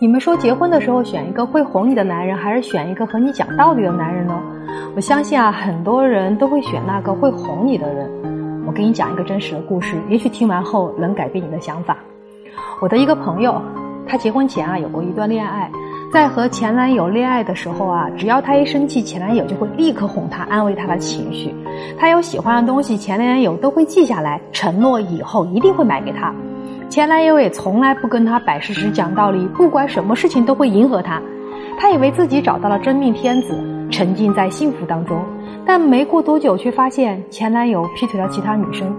你们说结婚的时候选一个会哄你的男人，还是选一个和你讲道理的男人呢？我相信啊，很多人都会选那个会哄你的人。我给你讲一个真实的故事，也许听完后能改变你的想法。我的一个朋友，他结婚前啊有过一段恋爱，在和前男友恋爱的时候啊，只要他一生气，前男友就会立刻哄他，安慰他的情绪。他有喜欢的东西，前男友都会记下来，承诺以后一定会买给他。前男友也从来不跟她摆事实、讲道理，不管什么事情都会迎合她。她以为自己找到了真命天子，沉浸在幸福当中。但没过多久，却发现前男友劈腿了其他女生，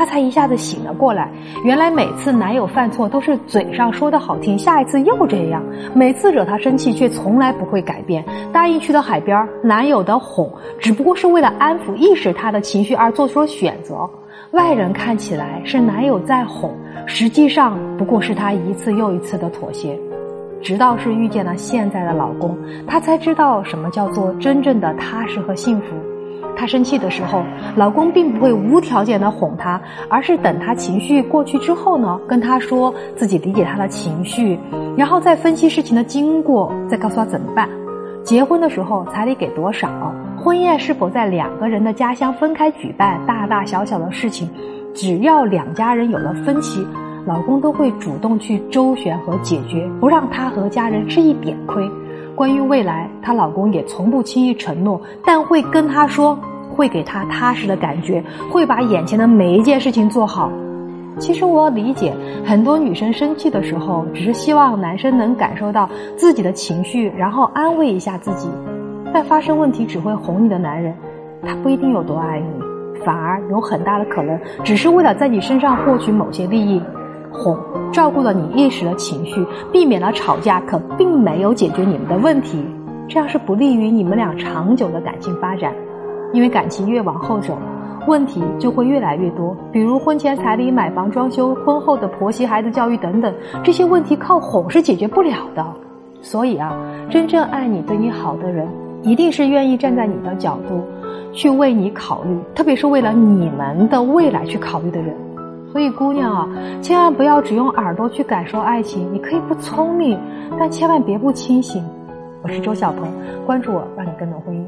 她才一下子醒了过来。原来每次男友犯错都是嘴上说的好听，下一次又这样。每次惹她生气，却从来不会改变。答应去到海边，男友的哄只不过是为了安抚、意识她的情绪而做出了选择。外人看起来是男友在哄，实际上不过是她一次又一次的妥协。直到是遇见了现在的老公，她才知道什么叫做真正的踏实和幸福。她生气的时候，老公并不会无条件的哄她，而是等她情绪过去之后呢，跟她说自己理解她的情绪，然后再分析事情的经过，再告诉她怎么办。结婚的时候彩礼给多少？婚宴是否在两个人的家乡分开举办？大大小小的事情，只要两家人有了分歧，老公都会主动去周旋和解决，不让她和家人吃一点亏。关于未来，她老公也从不轻易承诺，但会跟她说，会给他踏实的感觉，会把眼前的每一件事情做好。其实我理解，很多女生生气的时候，只是希望男生能感受到自己的情绪，然后安慰一下自己。但发生问题只会哄你的男人，他不一定有多爱你，反而有很大的可能只是为了在你身上获取某些利益。哄照顾了你一时的情绪，避免了吵架，可并没有解决你们的问题，这样是不利于你们俩长久的感情发展。因为感情越往后走，问题就会越来越多，比如婚前彩礼、买房、装修、婚后的婆媳、孩子教育等等，这些问题靠哄是解决不了的。所以啊，真正爱你、对你好的人。一定是愿意站在你的角度，去为你考虑，特别是为了你们的未来去考虑的人。所以，姑娘啊，千万不要只用耳朵去感受爱情。你可以不聪明，但千万别不清醒。我是周小鹏，关注我，让你更懂婚姻。